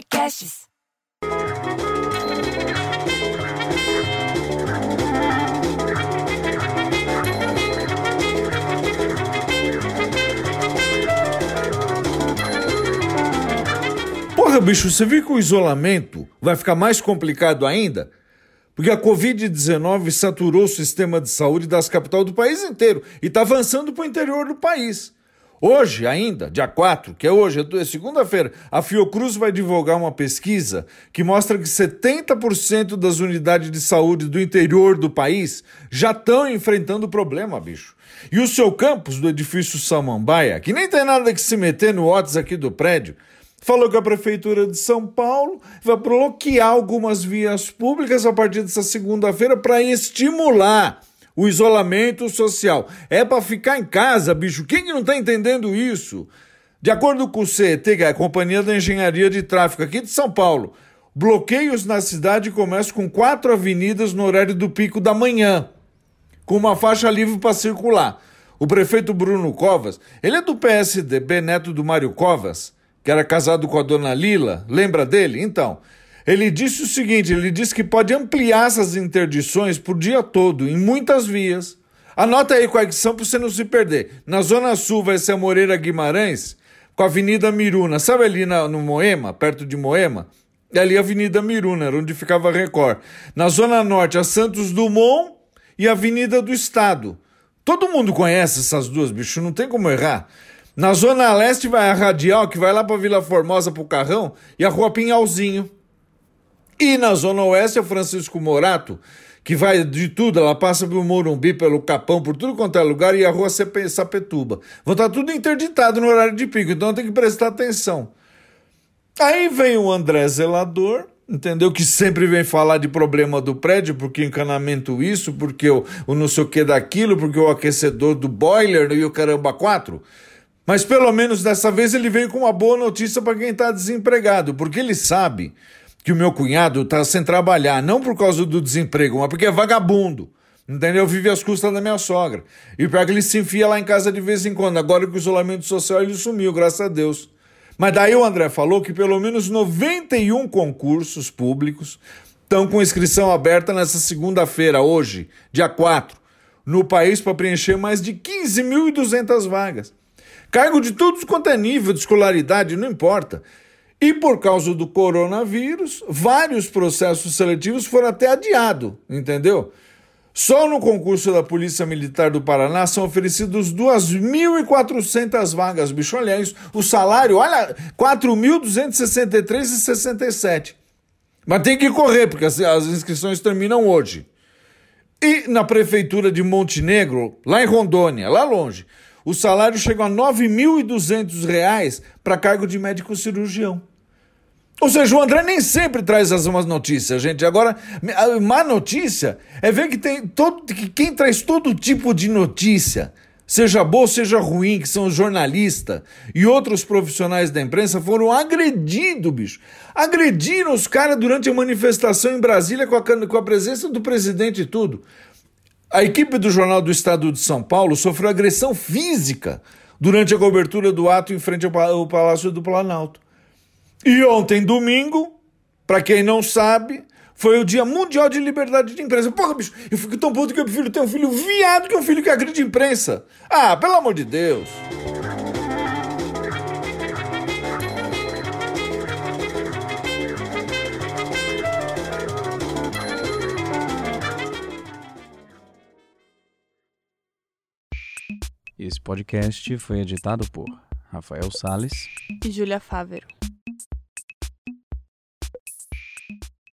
Podcasts. Porra, bicho, você viu que o isolamento vai ficar mais complicado ainda? Porque a Covid-19 saturou o sistema de saúde das capitais do país inteiro e está avançando para o interior do país. Hoje, ainda, dia 4, que é hoje, é segunda-feira, a Fiocruz vai divulgar uma pesquisa que mostra que 70% das unidades de saúde do interior do país já estão enfrentando problema, bicho. E o seu campus do edifício Samambaia, que nem tem nada que se meter no WhatsApp aqui do prédio, falou que a Prefeitura de São Paulo vai bloquear algumas vias públicas a partir dessa segunda-feira para estimular o isolamento social. É para ficar em casa, bicho. Quem que não está entendendo isso? De acordo com o CET, é a Companhia da Engenharia de Tráfego aqui de São Paulo, bloqueios na cidade começam com quatro avenidas no horário do pico da manhã, com uma faixa livre para circular. O prefeito Bruno Covas, ele é do PSDB, neto do Mário Covas, que era casado com a dona Lila, lembra dele? Então, ele disse o seguinte: ele disse que pode ampliar essas interdições por dia todo, em muitas vias. Anota aí quais são para você não se perder. Na Zona Sul vai ser a Moreira Guimarães, com a Avenida Miruna. Sabe ali na, no Moema, perto de Moema? É ali a Avenida Miruna, era onde ficava a Record. Na Zona Norte, a Santos Dumont e a Avenida do Estado. Todo mundo conhece essas duas, bicho, não tem como errar. Na Zona Leste vai a Radial, que vai lá para Vila Formosa pro Carrão, e a Rua Pinhalzinho. E na Zona Oeste é o Francisco Morato, que vai de tudo, ela passa pelo Morumbi, pelo Capão, por tudo quanto é lugar, e a Rua Sapetuba. Vão estar tudo interditado no horário de pico, então tem que prestar atenção. Aí vem o André Zelador, entendeu? Que sempre vem falar de problema do prédio, porque encanamento isso, porque o, o não sei o que daquilo, porque o aquecedor do boiler e o caramba quatro. Mas pelo menos dessa vez ele veio com uma boa notícia para quem está desempregado, porque ele sabe que o meu cunhado está sem trabalhar, não por causa do desemprego, mas porque é vagabundo. Entendeu? Vive às custas da minha sogra. E para que ele se enfia lá em casa de vez em quando. Agora que o isolamento social ele sumiu, graças a Deus. Mas daí o André falou que pelo menos 91 concursos públicos estão com inscrição aberta nessa segunda-feira, hoje, dia 4, no país para preencher mais de 15.200 vagas. Cargo de todos quanto é nível de escolaridade, não importa. E por causa do coronavírus, vários processos seletivos foram até adiados, entendeu? Só no concurso da Polícia Militar do Paraná são oferecidos 2.400 vagas, bicho. Olha isso. O salário, olha, 4.263,67. Mas tem que correr, porque as, as inscrições terminam hoje. E na Prefeitura de Montenegro, lá em Rondônia, lá longe, o salário chega a R$ 9.200 para cargo de médico cirurgião. Ou seja, o André nem sempre traz as más notícias, gente. Agora, a má notícia é ver que tem todo, que quem traz todo tipo de notícia, seja boa, seja ruim, que são jornalistas e outros profissionais da imprensa, foram agredidos, bicho. Agrediram os caras durante a manifestação em Brasília com a, com a presença do presidente e tudo. A equipe do Jornal do Estado de São Paulo sofreu agressão física durante a cobertura do ato em frente ao Palácio do Planalto. E ontem, domingo, para quem não sabe, foi o Dia Mundial de Liberdade de Imprensa. Porra, bicho, eu fico tão puto que eu prefiro ter um filho viado que um filho que agride imprensa. Ah, pelo amor de Deus. Esse podcast foi editado por Rafael Sales e Júlia Fávero.